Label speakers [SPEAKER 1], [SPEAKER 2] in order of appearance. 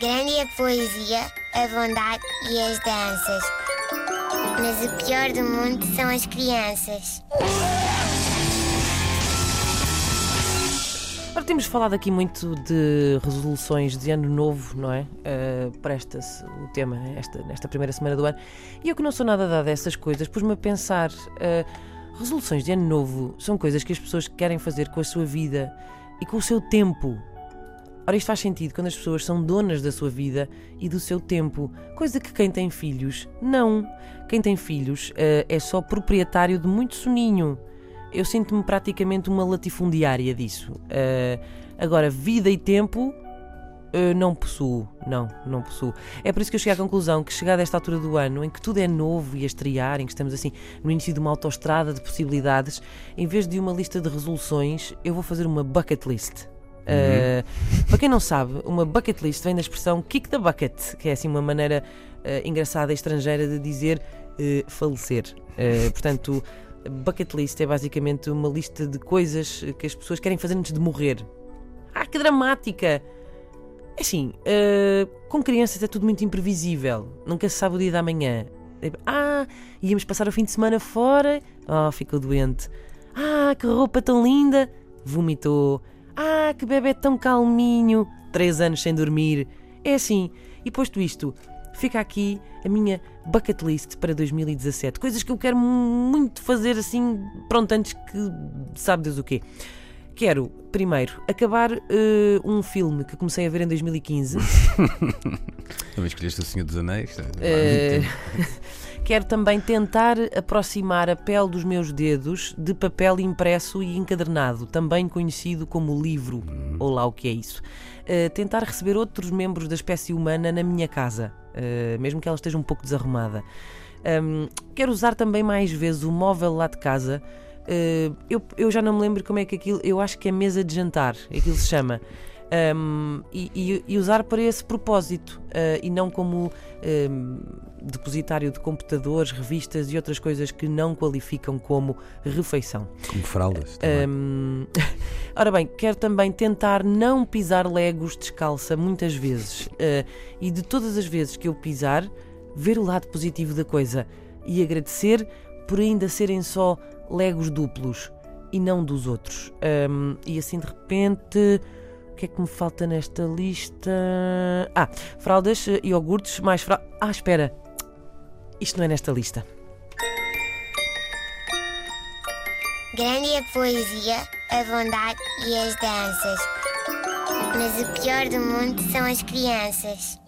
[SPEAKER 1] Grande é a poesia, a bondade e as danças. Mas o pior do mundo são as crianças.
[SPEAKER 2] Ora, temos falado aqui muito de resoluções de ano novo, não é? Uh, Presta-se o tema esta, nesta primeira semana do ano. E eu que não sou nada dada a essas coisas, pus-me a pensar: uh, resoluções de ano novo são coisas que as pessoas querem fazer com a sua vida e com o seu tempo. Ora, isto faz sentido quando as pessoas são donas da sua vida e do seu tempo, coisa que quem tem filhos, não. Quem tem filhos uh, é só proprietário de muito soninho eu sinto-me praticamente uma latifundiária disso. Uh, agora, vida e tempo. Uh, não possuo, não, não possuo. É por isso que eu cheguei à conclusão que, chegada a esta altura do ano, em que tudo é novo e a estrear, em que estamos assim no início de uma autoestrada de possibilidades, em vez de uma lista de resoluções, eu vou fazer uma bucket list. Uh, uhum. Para quem não sabe, uma bucket list vem da expressão kick the bucket, que é assim uma maneira uh, engraçada e estrangeira de dizer uh, falecer. portanto, bucket list é basicamente uma lista de coisas que as pessoas querem fazer antes de morrer. Ah, que dramática! É assim, uh, com crianças é tudo muito imprevisível. Nunca se sabe o dia da manhã. Ah, íamos passar o fim de semana fora. Oh, ficou doente. Ah, que roupa tão linda. Vomitou. Ah, que bebê tão calminho. Três anos sem dormir. É assim. E posto isto, fica aqui a minha bucket list para 2017. Coisas que eu quero muito fazer assim, pronto, antes que sabe Deus o quê. Quero, primeiro, acabar uh, um filme que comecei a ver em 2015.
[SPEAKER 3] Também escolheste O Senhor dos Anéis? Uh,
[SPEAKER 2] quero também tentar aproximar a pele dos meus dedos de papel impresso e encadernado, também conhecido como livro, hum. ou lá o que é isso. Uh, tentar receber outros membros da espécie humana na minha casa. Eh, mesmo que ela esteja um pouco desarrumada. Um, quero usar também mais vezes o móvel lá de casa. Uh, eu, eu já não me lembro como é que aquilo. Eu acho que é mesa de jantar, aquilo se chama um, e, e, usar para esse propósito uh, e não como um, depositário de computadores, revistas e outras coisas que não qualificam como refeição.
[SPEAKER 3] Como fraldas.
[SPEAKER 2] Um, ora bem, quero também tentar não pisar legos descalça muitas vezes uh, e de todas as vezes que eu pisar, ver o lado positivo da coisa e agradecer por ainda serem só legos duplos e não dos outros. e assim de repente que é que me falta nesta lista? Ah, fraldas, eh, iogurtes, mais fraldas. Ah, espera. Isto não é nesta lista.
[SPEAKER 1] Grande é a poesia, a bondade e as danças. Mas o pior do mundo são as crianças.